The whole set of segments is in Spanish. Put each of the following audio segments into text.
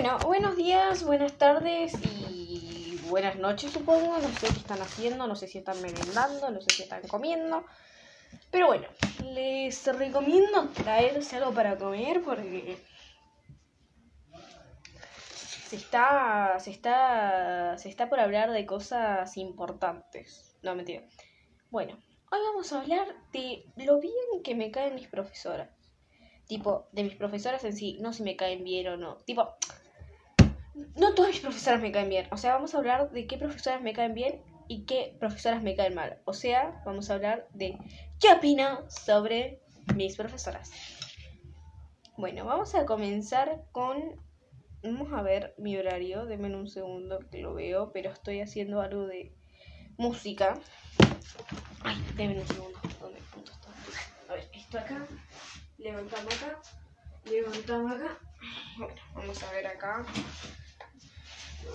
Bueno, buenos días, buenas tardes y buenas noches, supongo. No sé qué están haciendo, no sé si están merendando, no sé si están comiendo. Pero bueno, les recomiendo traerse algo para comer porque se está, se está, se está por hablar de cosas importantes. No, mentira. Bueno, hoy vamos a hablar de lo bien que me caen mis profesoras. Tipo, de mis profesoras en sí, no si me caen bien o no. Tipo, no todas mis profesoras me caen bien. O sea, vamos a hablar de qué profesoras me caen bien y qué profesoras me caen mal. O sea, vamos a hablar de qué opino sobre mis profesoras. Bueno, vamos a comenzar con... Vamos a ver mi horario. Denme un segundo que lo veo, pero estoy haciendo algo de música. Ay, denme un segundo. ¿Dónde punto está? A ver, esto acá. Levantamos acá. Levantamos acá. Bueno, vamos a ver acá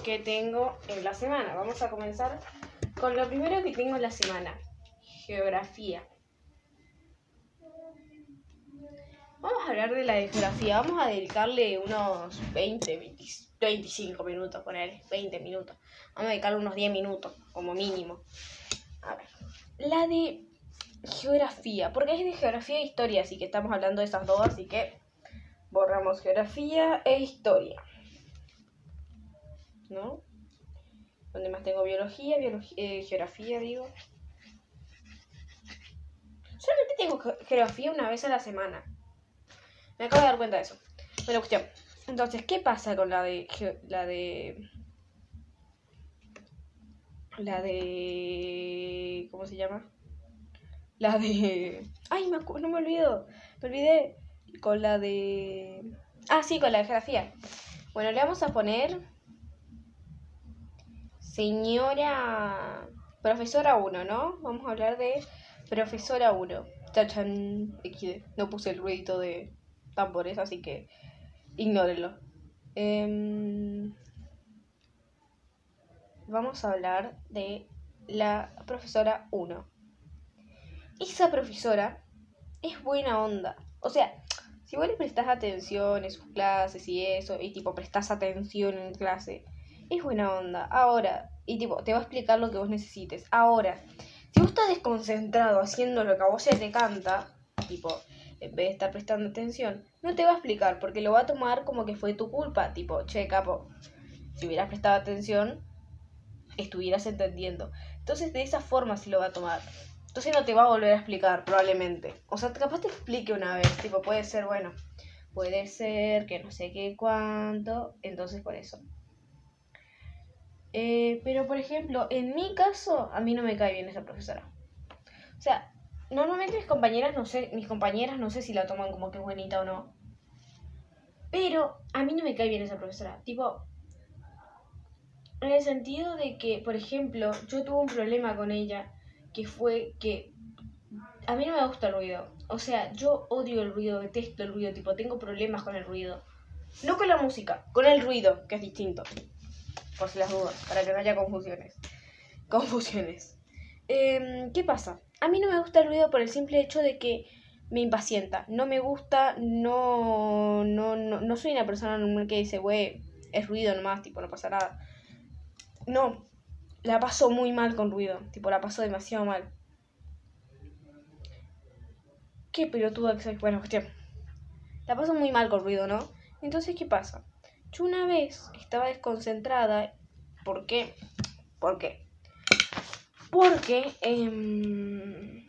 qué tengo en la semana. Vamos a comenzar con lo primero que tengo en la semana. Geografía. Vamos a hablar de la de geografía. Vamos a dedicarle unos 20, 20 25 minutos, poner 20 minutos. Vamos a dedicarle unos 10 minutos, como mínimo. A ver. La de geografía, porque es de geografía e historia, así que estamos hablando de esas dos, así que borramos geografía e historia. ¿No? Donde más tengo biología, eh, geografía, digo. Solamente tengo geografía una vez a la semana. Me acabo de dar cuenta de eso. Bueno, cuestión. Entonces, ¿qué pasa con la de. la de. La de. ¿Cómo se llama? La de. Ay, me no me olvido. Me olvidé. Con la de. Ah, sí, con la de geografía. Bueno, le vamos a poner. Señora. Profesora 1, ¿no? Vamos a hablar de profesora 1. Tachan. No puse el ruidito de tambores, así que. Ignórenlo. Em, vamos a hablar de la profesora 1 esa profesora es buena onda. O sea, si vos le prestás atención en sus clases y eso, y tipo prestás atención en clase, es buena onda. Ahora, y tipo, te va a explicar lo que vos necesites. Ahora, si vos estás desconcentrado haciendo lo que a vos se te canta, tipo, en vez de estar prestando atención, no te va a explicar porque lo va a tomar como que fue tu culpa. Tipo, che, capo, si hubieras prestado atención, estuvieras entendiendo. Entonces, de esa forma se lo va a tomar. Entonces no te va a volver a explicar, probablemente. O sea, capaz te explique una vez. Tipo, puede ser, bueno, puede ser que no sé qué cuánto. Entonces, por eso. Eh, pero, por ejemplo, en mi caso, a mí no me cae bien esa profesora. O sea, normalmente mis compañeras, no sé, mis compañeras no sé si la toman como que buenita o no. Pero a mí no me cae bien esa profesora. Tipo, en el sentido de que, por ejemplo, yo tuve un problema con ella que fue que a mí no me gusta el ruido. O sea, yo odio el ruido, detesto el ruido, tipo, tengo problemas con el ruido. No con la música, con el ruido, que es distinto. Por si las dudas, para que no haya confusiones. Confusiones. Em, ¿Qué pasa? A mí no me gusta el ruido por el simple hecho de que me impacienta. No me gusta, no, no, no, no soy una persona normal que dice, güey, es ruido nomás, tipo, no pasa nada. No, la paso muy mal con ruido. Tipo, la paso demasiado mal. Qué pelotuda que soy. Bueno, cuestión. La paso muy mal con ruido, ¿no? Entonces, ¿qué pasa? Yo una vez estaba desconcentrada. ¿Por qué? ¿Por qué? Porque. Eh,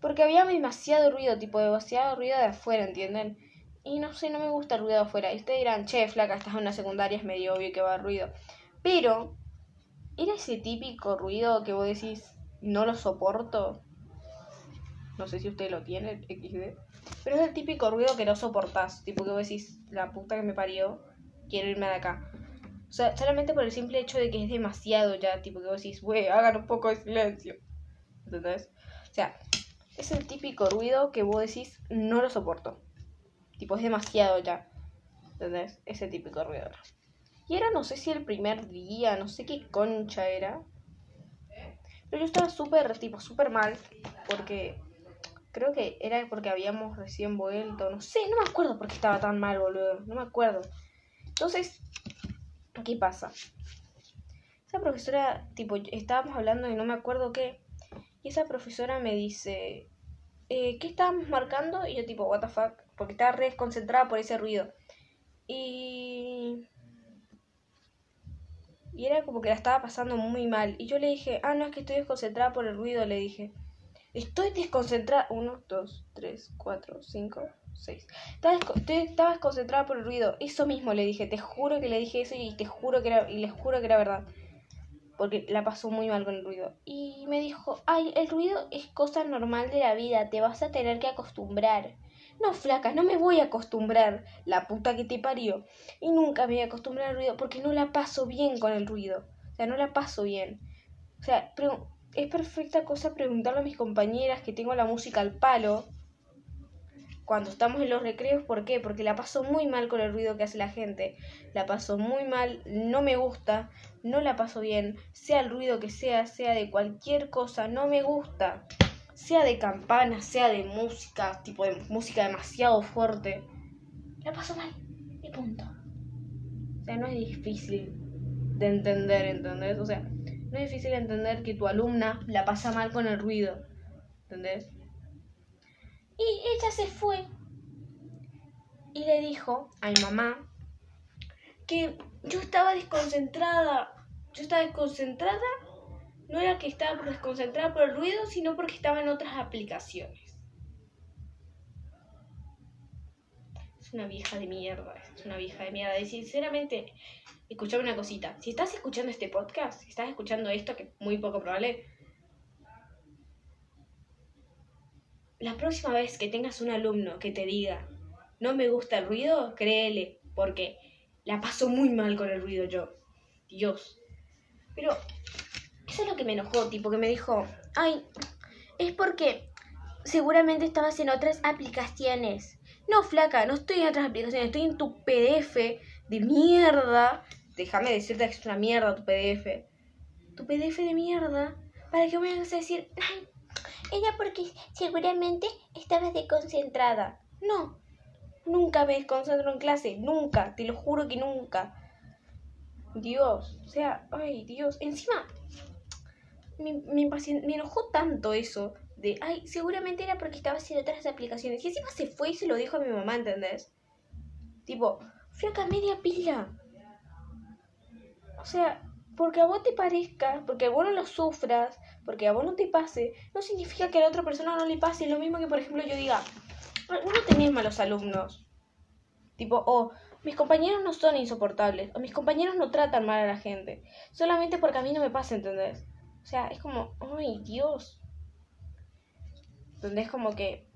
porque había demasiado ruido, tipo demasiado ruido de afuera, ¿entienden? Y no sé, no me gusta el ruido de afuera. Y ustedes dirán, che, flaca, estás en una secundaria, es medio obvio que va a ruido. Pero era ese típico ruido que vos decís, no lo soporto. No sé si usted lo tiene, XD. Pero es el típico ruido que no soportás. Tipo que vos decís, la puta que me parió, quiero irme de acá. O sea, solamente por el simple hecho de que es demasiado ya. Tipo que vos decís, wey, hagan un poco de silencio. ¿Entendés? O sea, es el típico ruido que vos decís, no lo soporto. Tipo, es demasiado ya. ¿Entendés? Ese típico ruido. Y era, no sé si el primer día, no sé qué concha era. Pero yo estaba súper, tipo, súper mal. Porque creo que era porque habíamos recién vuelto. No sé, no me acuerdo por qué estaba tan mal, boludo. No me acuerdo. Entonces, ¿qué pasa? Esa profesora, tipo, estábamos hablando y no me acuerdo qué. Y esa profesora me dice, eh, ¿qué estábamos marcando? Y yo tipo, what the fuck, porque estaba re desconcentrada por ese ruido. Y... Y era como que la estaba pasando muy mal. Y yo le dije, ah, no, es que estoy desconcentrada por el ruido, le dije. Estoy desconcentrada. Uno, dos, tres, cuatro, cinco, seis. Estaba, desconcentrada por el ruido. Eso mismo le dije. Te juro que le dije eso y te juro que era, y les juro que era verdad. Porque la pasó muy mal con el ruido. Y me dijo, ay, el ruido es cosa normal de la vida. Te vas a tener que acostumbrar. No, flaca, no me voy a acostumbrar. La puta que te parió. Y nunca me voy a acostumbrar al ruido porque no la paso bien con el ruido. O sea, no la paso bien. O sea, pero es perfecta cosa preguntarle a mis compañeras que tengo la música al palo cuando estamos en los recreos. ¿Por qué? Porque la paso muy mal con el ruido que hace la gente. La paso muy mal, no me gusta, no la paso bien. Sea el ruido que sea, sea de cualquier cosa, no me gusta sea de campana, sea de música, tipo de música demasiado fuerte, la paso mal. Y punto. O sea, no es difícil de entender, ¿entendés? O sea, no es difícil entender que tu alumna la pasa mal con el ruido, ¿entendés? Y ella se fue y le dijo a mi mamá que yo estaba desconcentrada. Yo estaba desconcentrada no era que estaba desconcentrada por el ruido, sino porque estaba en otras aplicaciones. Es una vieja de mierda, es una vieja de mierda. Y sinceramente, escuchame una cosita. Si estás escuchando este podcast, si estás escuchando esto, que es muy poco probable, la próxima vez que tengas un alumno que te diga, no me gusta el ruido, créele, porque la paso muy mal con el ruido yo. Dios. Pero eso es lo que me enojó, tipo, que me dijo, ay, es porque seguramente estabas en otras aplicaciones. No, flaca, no estoy en otras aplicaciones, estoy en tu PDF de mierda. Déjame decirte que es una mierda tu PDF. Tu PDF de mierda. Para me vayas a decir, ella porque seguramente estabas desconcentrada. No, nunca me desconcentro en clase, nunca, te lo juro que nunca. Dios, o sea, ay, Dios, encima me, me, enojó tanto eso de, ay, seguramente era porque estaba haciendo otras aplicaciones. Y encima se fue y se lo dijo a mi mamá, ¿entendés? Tipo, flaca media pila. O sea, porque a vos te parezca, porque a vos no lo sufras, porque a vos no te pase, no significa que a la otra persona no le pase. Lo mismo que, por ejemplo, yo diga, no tenés malos alumnos. Tipo, o mis compañeros no son insoportables, o mis compañeros no tratan mal a la gente. Solamente porque a mí no me pasa, ¿entendés? O sea, es como, ay Dios. Donde es como que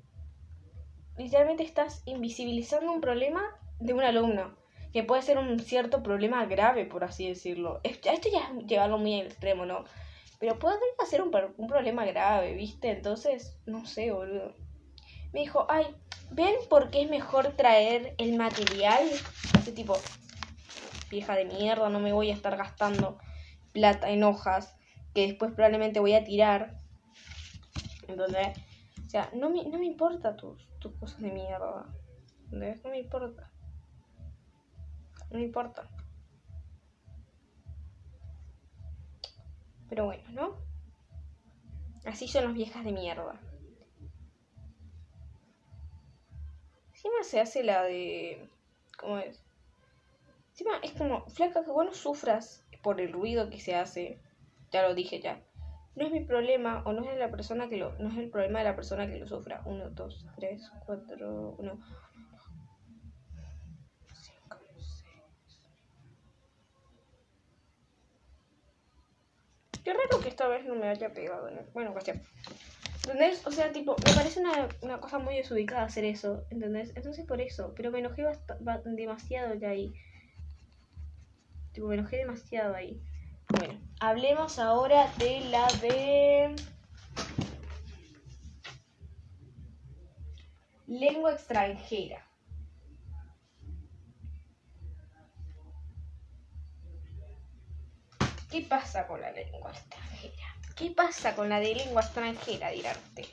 literalmente estás invisibilizando un problema de un alumno. Que puede ser un cierto problema grave, por así decirlo. Esto ya es llevarlo muy al extremo, ¿no? Pero puede ser un, problema grave, ¿viste? Entonces, no sé, boludo. Me dijo, ay, ¿ven por qué es mejor traer el material? Ese tipo, vieja de mierda, no me voy a estar gastando plata en hojas que después probablemente voy a tirar. Entonces, o sea, no me, no me importa tus, cosas de mierda. No me importa. No importa. Pero bueno, ¿no? Así son las viejas de mierda. Encima se hace la de... ¿Cómo es? Encima es como, flaca, que vos no sufras por el ruido que se hace ya lo dije ya. No es mi problema o no es la persona que lo no es el problema de la persona que lo sufra. Uno, dos, tres, cuatro, uno. Cinco, seis. Qué raro que esta vez no me haya pegado. Bueno, cuestión. ¿Entendés? O sea, tipo, me parece una, una, cosa muy desubicada hacer eso, ¿entendés? Entonces por eso, pero me enojé demasiado ya ahí. Tipo, me enojé demasiado ahí. Bueno, hablemos ahora de la de lengua extranjera. ¿Qué pasa con la lengua extranjera? ¿Qué pasa con la de lengua extranjera, dirán ustedes?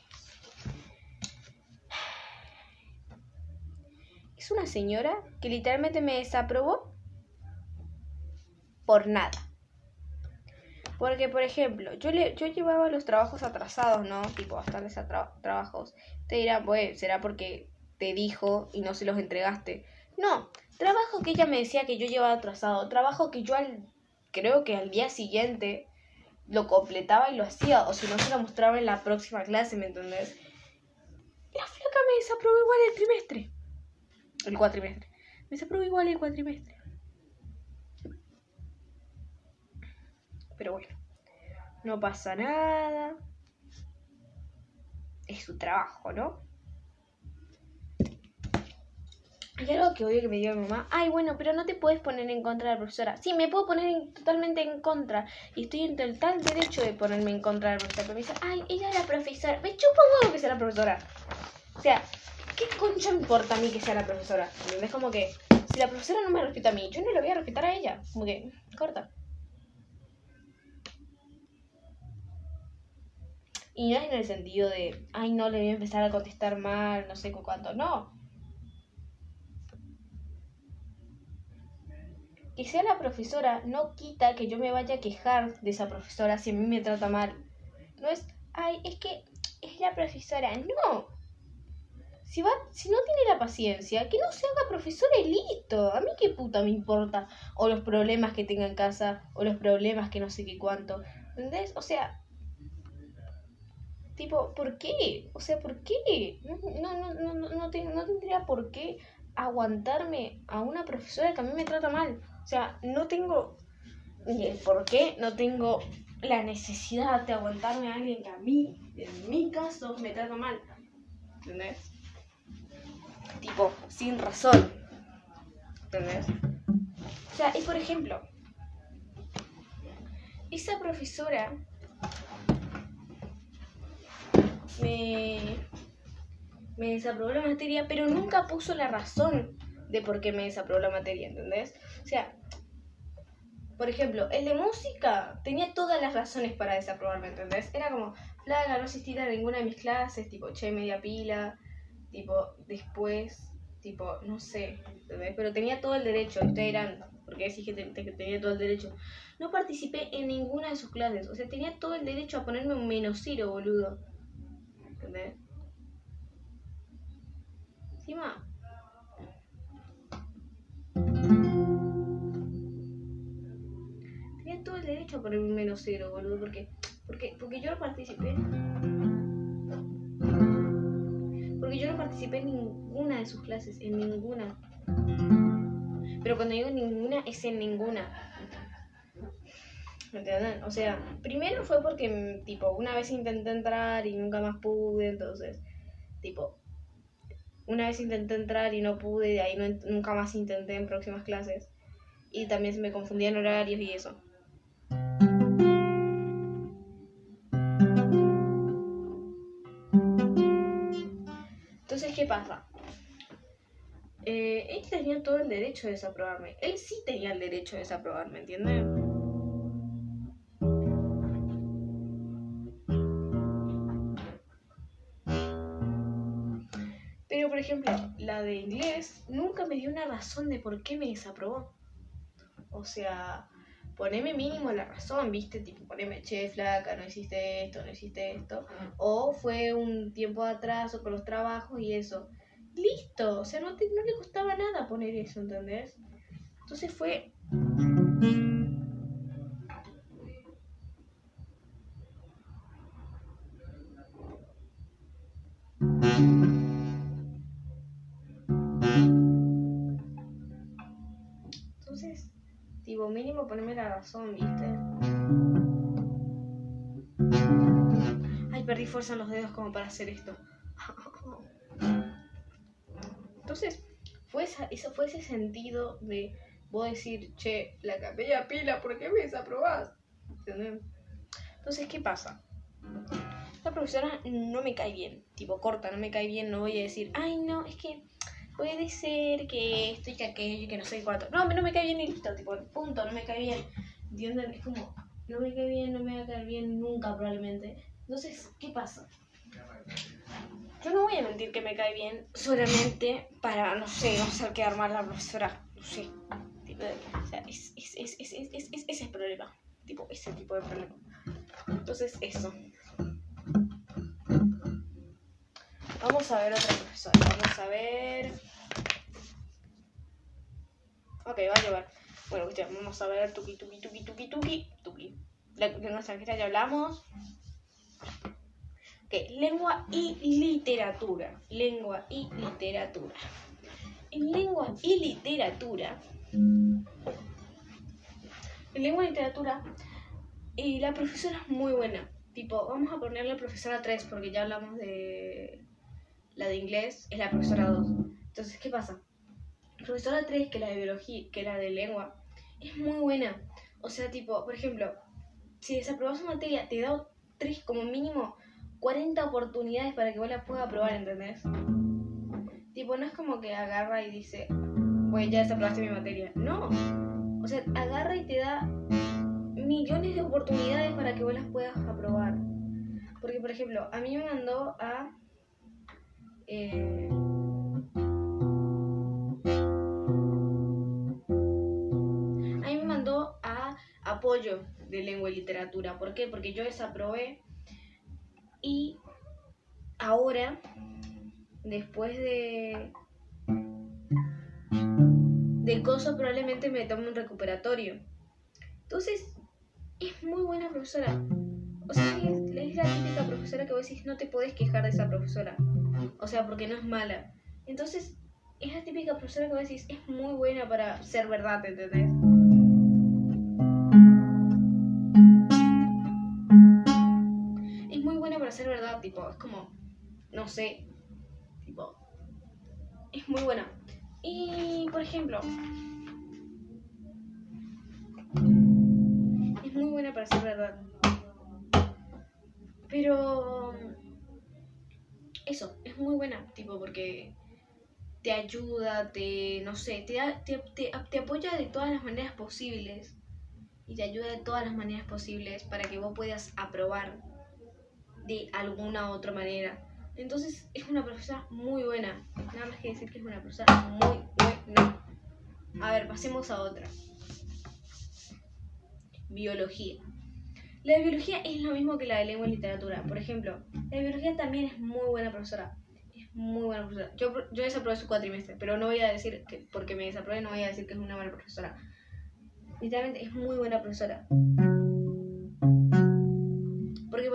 Es una señora que literalmente me desaprobó por nada. Porque, por ejemplo, yo, le, yo llevaba los trabajos atrasados, ¿no? Tipo, bastantes trabajos. Te dirán, pues, será porque te dijo y no se los entregaste. No, trabajo que ella me decía que yo llevaba atrasado. Trabajo que yo al, creo que al día siguiente lo completaba y lo hacía. O si no, se lo mostraba en la próxima clase, ¿me entendés? La flaca me desaprobó igual el trimestre. El cuatrimestre. Me desaprobó igual el cuatrimestre. Pero bueno, no pasa nada. Es su trabajo, ¿no? Hay algo que odio que me diga mi mamá. Ay, bueno, pero no te puedes poner en contra de la profesora. Sí, me puedo poner totalmente en contra. Y estoy en total derecho de ponerme en contra de la profesora. Pero me dice, ay, ella es la profesora. Me chupa un huevo que sea la profesora. O sea, ¿qué concha importa a mí que sea la profesora? Es como que, si la profesora no me respeta a mí, yo no le voy a respetar a ella. Como que, corta. Y no es en el sentido de, ay, no, le voy a empezar a contestar mal, no sé cuánto. No. Que sea la profesora no quita que yo me vaya a quejar de esa profesora si a mí me trata mal. No es, ay, es que es la profesora. No. Si, va, si no tiene la paciencia, que no se haga profesora y listo. A mí qué puta me importa. O los problemas que tenga en casa, o los problemas que no sé qué cuánto. ¿Entendés? O sea, Tipo, ¿por qué? O sea, ¿por qué? No, no, no, no, no, tendría por qué aguantarme a una profesora que a mí me trata mal. O sea, no tengo ni el por qué, no tengo la necesidad de aguantarme a alguien que a mí, en mi caso, me trata mal. ¿Entendés? Tipo, sin razón. ¿Entendés? O sea, y por ejemplo, esa profesora me, me desaprobó la materia, pero nunca puso la razón de por qué me desaprobó la materia, ¿entendés? O sea, por ejemplo, el de música tenía todas las razones para desaprobarme, ¿entendés? Era como, flaga, no asististe a ninguna de mis clases, tipo, che, media pila, tipo, después, tipo, no sé, ¿entendés? Pero tenía todo el derecho, ustedes dirán, porque decís que, que tenía todo el derecho. No participé en ninguna de sus clases, o sea, tenía todo el derecho a ponerme un menos cero, boludo. ¿entendés? Encima. Derecho a poner un menos cero, boludo, porque, porque, porque yo no participé. Porque yo no participé en ninguna de sus clases, en ninguna. Pero cuando digo ninguna, es en ninguna. ¿Me entienden? O sea, primero fue porque, tipo, una vez intenté entrar y nunca más pude, entonces, tipo, una vez intenté entrar y no pude, de ahí no, nunca más intenté en próximas clases. Y también se me confundían horarios y eso. Eh, él tenía todo el derecho de desaprobarme. Él sí tenía el derecho de desaprobarme, ¿entiendes? por ejemplo, la de inglés nunca me dio una razón de por qué me desaprobó. O sea, poneme mínimo la razón, ¿viste? Tipo, poneme, che, flaca, no hiciste esto, no hiciste esto. O fue un tiempo de atraso con los trabajos y eso. Listo, o sea, no, no le costaba nada poner eso, ¿entendés? Entonces fue ponerme la razón, ¿viste? Ay, perdí fuerza en los dedos como para hacer esto. Entonces, fue eso fue ese sentido de vos decir, che, la capella pila, ¿por qué me desaprobás? ¿Entendés? Entonces, ¿qué pasa? La profesora no me cae bien, tipo corta, no me cae bien, no voy a decir, ay no, es que puede ser que esto y que aquello que no sé cuánto. No, no me cae bien y listo, tipo, punto, no me cae bien. ¿Entienden? Es como, no me cae bien, no me va a caer bien nunca probablemente. Entonces, ¿qué pasa? Yo no voy a mentir que me cae bien solamente para, no sé, no hacer quedar mal la profesora. No sé. O sea, es, es, es, es, ese es el problema. Tipo, ese tipo de problema. Entonces, eso. Vamos a ver otra profesora. Vamos a ver. Ok, va a llevar. Bueno, vamos a ver tuki tuki tuki tuki tuki tuki. Lengua extranjera ya hablamos. Ok, lengua y literatura. Lengua y literatura. En lengua y literatura. En lengua y literatura. Y la profesora es muy buena. Tipo, vamos a ponerle profesora 3 porque ya hablamos de la de inglés, es la profesora 2. Entonces, ¿qué pasa? Profesora 3, que la de biología, que la de lengua, es muy buena. O sea, tipo, por ejemplo, si desaprobas una materia, te da tres, como mínimo 40 oportunidades para que vos la puedas aprobar, ¿entendés? Tipo, no es como que agarra y dice, pues ya desaprobaste mi materia. No. O sea, agarra y te da millones de oportunidades para que vos las puedas aprobar. Porque, por ejemplo, a mí me mandó a... Eh, apoyo de lengua y literatura. ¿Por qué? Porque yo desaprobé y ahora, después de del coso, probablemente me tome un recuperatorio. Entonces, es muy buena profesora. O sea, es la típica profesora que vos decís, no te podés quejar de esa profesora. O sea, porque no es mala. Entonces, es la típica profesora que vos decís, es muy buena para ser verdad, ¿entendés? Verdad, tipo, es como, no sé, tipo, es muy buena. Y, por ejemplo, es muy buena para ser verdad. Pero, eso, es muy buena, tipo, porque te ayuda, te, no sé, te, te, te, te apoya de todas las maneras posibles y te ayuda de todas las maneras posibles para que vos puedas aprobar de alguna otra manera. Entonces es una profesora muy buena. Nada más que decir que es una profesora muy buena. A ver, pasemos a otra. Biología. La de biología es lo mismo que la de lengua y literatura. Por ejemplo, la de biología también es muy buena profesora. Es muy buena profesora. Yo, yo desaprobé su cuatrimestre, pero no voy a decir que porque me desaprobé, no voy a decir que es una mala profesora. Literalmente es muy buena profesora.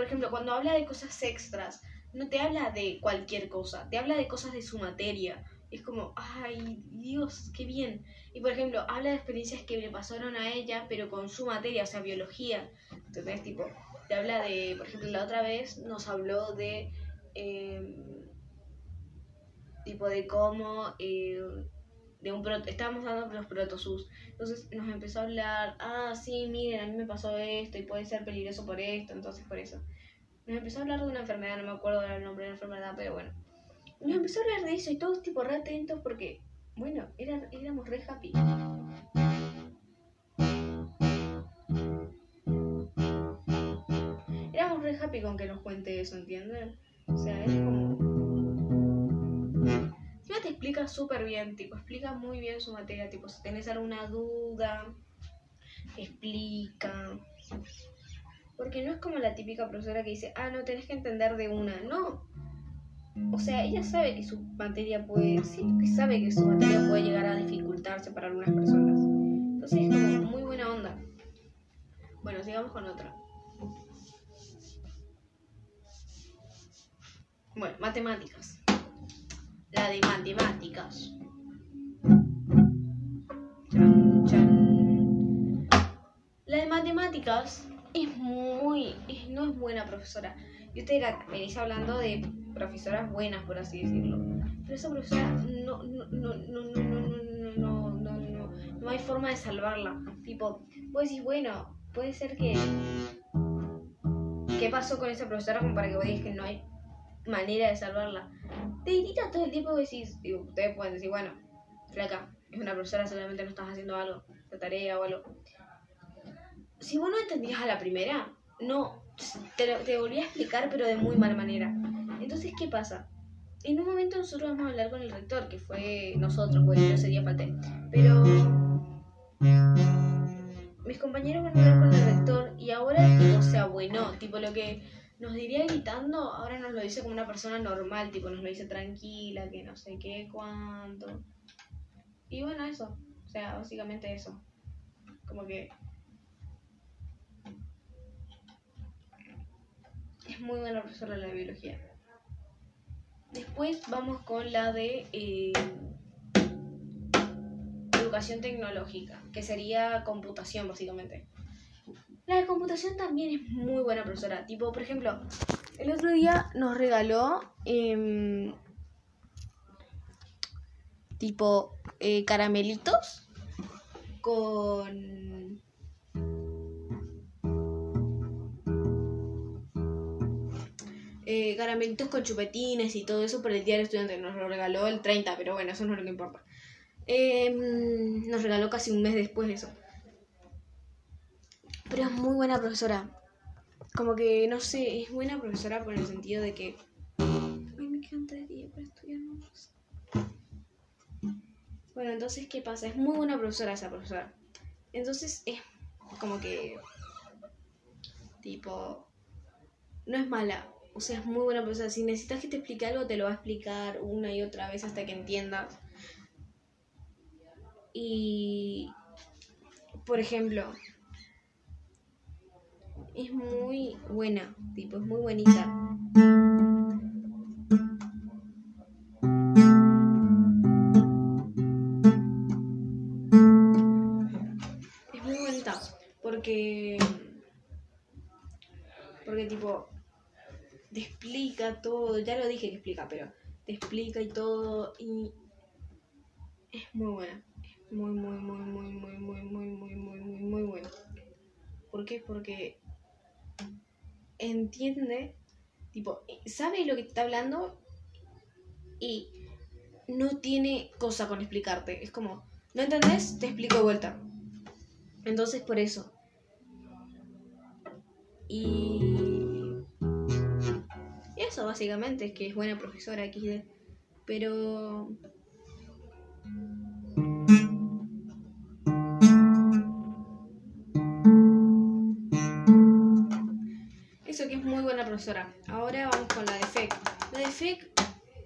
Por ejemplo, cuando habla de cosas extras, no te habla de cualquier cosa, te habla de cosas de su materia. Es como, ay, Dios, qué bien. Y, por ejemplo, habla de experiencias que le pasaron a ella, pero con su materia, o sea, biología. Entonces, tipo, te habla de, por ejemplo, la otra vez nos habló de, em, tipo, de cómo... Eh, de un estábamos dando los protosus. Entonces nos empezó a hablar, ah, sí, miren, a mí me pasó esto y puede ser peligroso por esto, entonces por eso. Nos empezó a hablar de una enfermedad, no me acuerdo del nombre de la enfermedad, pero bueno. Nos empezó a hablar de eso y todos tipo re atentos porque, bueno, éramos re happy. Éramos re happy con que nos cuente eso, ¿entienden? O sea, es como explica súper bien, tipo, explica muy bien su materia, tipo, si tenés alguna duda, explica. Porque no es como la típica profesora que dice, ah, no, tenés que entender de una. No. O sea, ella sabe que su materia puede, sí, sabe que su materia puede llegar a dificultarse para algunas personas. Entonces es como muy buena onda. Bueno, sigamos con otra. Bueno, matemáticas la de matemáticas. La de matemáticas es muy, no es buena profesora. Y usted venís hablando de profesoras buenas, por así decirlo. Pero esa profesora no, no, no, no, no, no, no, no, no, no, hay forma de salvarla. Tipo, vos decís, bueno, puede ser que... ¿Qué pasó con esa profesora como para que vos que no hay manera de salvarla. Te irrita todo el tiempo que decís, ustedes pueden decir, bueno, flaca, es una profesora, seguramente no estás haciendo algo, la tarea o algo. Si vos no entendías a la primera, no, te, volví a explicar, pero de muy mala manera. Entonces, ¿qué pasa? En un momento nosotros vamos a hablar con el rector, que fue nosotros, pues yo ese día. Pero mis compañeros van a hablar con el rector y ahora, o sea, bueno, tipo lo que nos diría gritando, ahora nos lo dice como una persona normal, tipo nos lo dice tranquila, que no sé qué, cuánto. Y bueno, eso, o sea, básicamente eso. Como que es muy buena profesora la biología. Después vamos con la de eh, educación tecnológica, que sería computación básicamente. La de computación también es muy buena profesora. Tipo, por ejemplo, el otro día nos regaló em, tipo eh, caramelitos con eh, caramelitos con chupetines y todo eso por el día del estudiante. Nos lo regaló el 30, pero bueno, eso no es lo que importa. Em, nos regaló casi un mes después de eso. Pero es muy buena profesora. Como que, no sé, es buena profesora por el sentido de que... Ay, me encantaría para estudiar. Bueno, entonces, ¿qué pasa? Es muy buena profesora esa profesora. Entonces, es como que... Tipo... No es mala. O sea, es muy buena profesora. Si necesitas que te explique algo, te lo va a explicar una y otra vez hasta que entiendas. Y... Por ejemplo, es muy buena, tipo, es muy bonita. Es muy bonita porque porque tipo te explica todo, ya lo dije que explica, pero te explica y todo y es muy buena, es muy muy muy muy muy muy muy muy muy muy muy buena. ¿Por qué? Porque entiende, tipo, sabe lo que te está hablando y no tiene cosa con explicarte. Es como, ¿no entendés? Te explico de vuelta. Entonces, por eso. Y... Eso básicamente es que es buena profesora XD. Pero... profesora. Ahora vamos con la de FEC. La de FEC,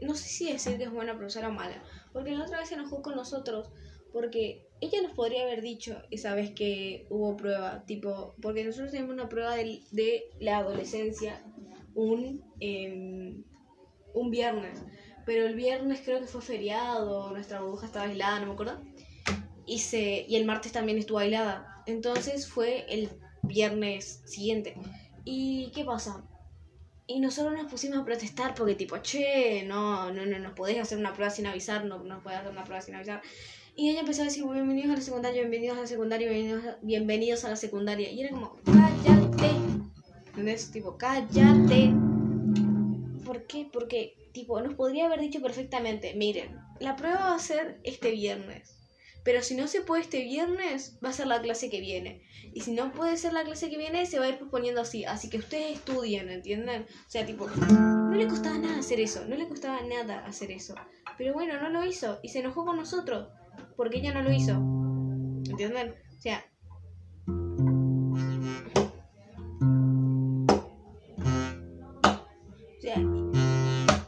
no sé si decir que es buena profesora o mala, porque la otra vez se enojó con nosotros, porque ella nos podría haber dicho esa vez que hubo prueba, tipo, porque nosotros tenemos una prueba de, la adolescencia un, em, un viernes, pero el viernes creo que fue feriado, nuestra burbuja estaba aislada, no me acuerdo, y, se, y el martes también estuvo aislada, entonces fue el viernes siguiente. ¿Y qué pasa? Y nosotros nos pusimos a protestar porque tipo, che, no, no, no, nos podés hacer una prueba sin avisar, no nos podés hacer una prueba sin avisar. Y ella empezó a decir, bienvenidos a la secundaria, bienvenidos a la secundaria, bienvenidos a, bienvenidos a la secundaria. Y era como, cállate. ¿Entendés? Tipo, cállate. ¿Por qué? Porque, tipo, nos podría haber dicho perfectamente, miren, la prueba va a ser este viernes. Pero si no se puede este viernes, va a ser la clase que viene. Y si no puede ser la clase que viene, se va a ir posponiendo así. Así que ustedes estudien, ¿entienden? O sea, tipo, no le costaba nada hacer eso. No le costaba nada hacer eso. Pero bueno, no lo hizo. Y se enojó con nosotros. Porque ella no lo hizo. ¿Entienden? O sea,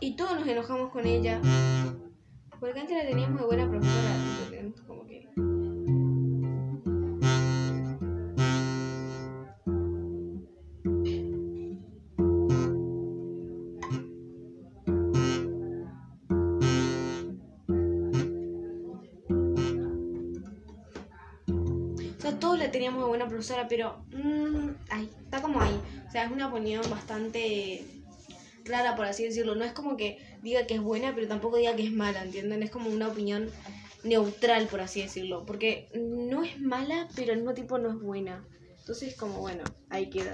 y todos nos enojamos con ella. Porque antes la teníamos de buena profesora. Pero... Mmm, está como ahí. O sea, es una opinión bastante rara, por así decirlo. No es como que diga que es buena, pero tampoco diga que es mala, ¿entienden? Es como una opinión neutral, por así decirlo. Porque no es mala, pero al mismo tiempo no es buena. Entonces, como bueno, ahí queda.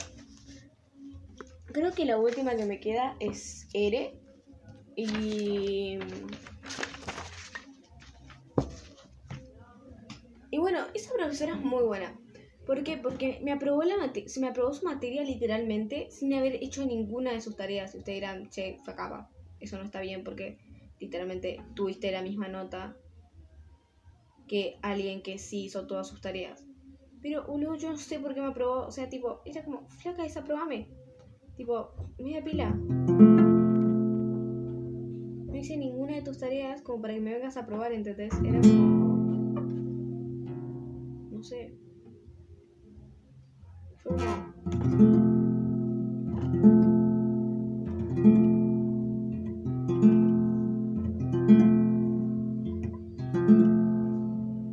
Creo que la última que me queda es Ere. Y. Y bueno, esa profesora es muy buena. ¿Por qué? Porque me aprobó, la se me aprobó su materia literalmente sin haber hecho ninguna de sus tareas. Y ustedes dirán, che, fue acaba. Eso no está bien porque literalmente tuviste la misma nota que alguien que sí hizo todas sus tareas. Pero, boludo, yo no sé por qué me aprobó. O sea, tipo, era como, flaca, desaprobame. Tipo, media pila. No hice ninguna de tus tareas como para que me vengas a aprobar, ¿entendés? Era. No sé.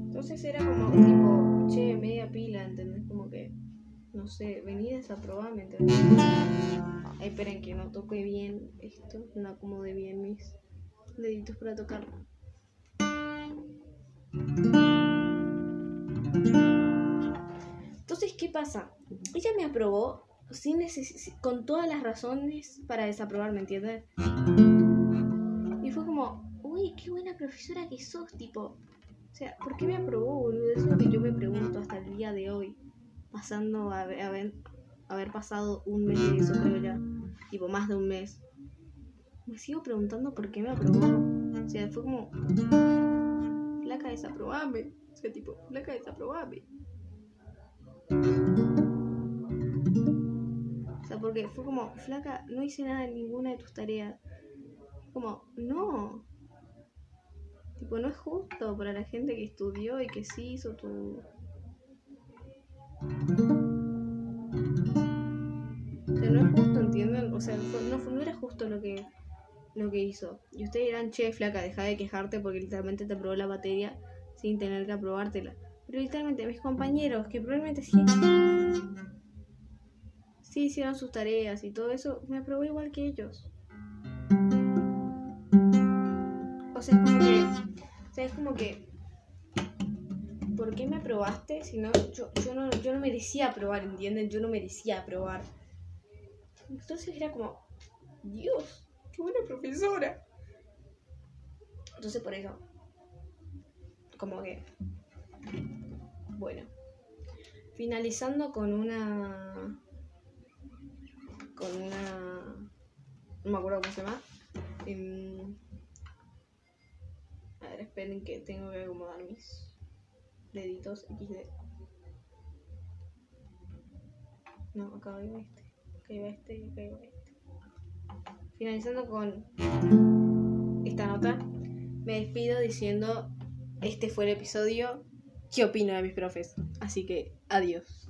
Entonces era como tipo, che, media pila, ¿entendés? Como que, no sé, vení a desaprobarme, ¿entendés? Ay, esperen que no toque bien esto, no acomode bien mis deditos para tocarlo. Pasa? Ella me aprobó sin con todas las razones para desaprobarme, ¿entiendes? Y fue como, uy, qué buena profesora que sos, tipo. O sea, ¿por qué me aprobó, boludo? Es lo que yo me pregunto hasta el día de hoy. Pasando a haber, pasado un mes de eso, creo ya. Tipo, más de un mes. Me sigo preguntando por qué me aprobó. O sea, fue como. Flaca, desaprobame. O sea, tipo, flaca, desaprobame. O sea, porque fue como, flaca, no hice nada en ninguna de tus tareas. Como, no. Tipo, no es justo para la gente que estudió y que sí hizo tu. O sea, no es justo, ¿entienden? O sea, no, no era justo lo que, lo que hizo. Y ustedes dirán, che, flaca, deja de quejarte porque literalmente te aprobó la materia sin tener que aprobártela. Pero literalmente mis compañeros, que probablemente sí, sí hicieron sus tareas y todo eso, me aprobó igual que ellos. O sea, es como que. O como que. ¿Por qué me aprobaste? Si no, yo, yo no, yo no merecía aprobar, ¿entienden? Yo no merecía aprobar. Entonces era como. Dios, qué buena profesora. Entonces por eso. Como que. Bueno. Finalizando con una. Con una. No me acuerdo cómo se llama. Em, a ver, esperen que tengo que acomodar mis deditos XD. No, acá iba este. Acá iba este y acá iba este. Finalizando con esta nota, me despido diciendo, este fue el episodio, ¿qué opino de mis profes? Así que, adiós.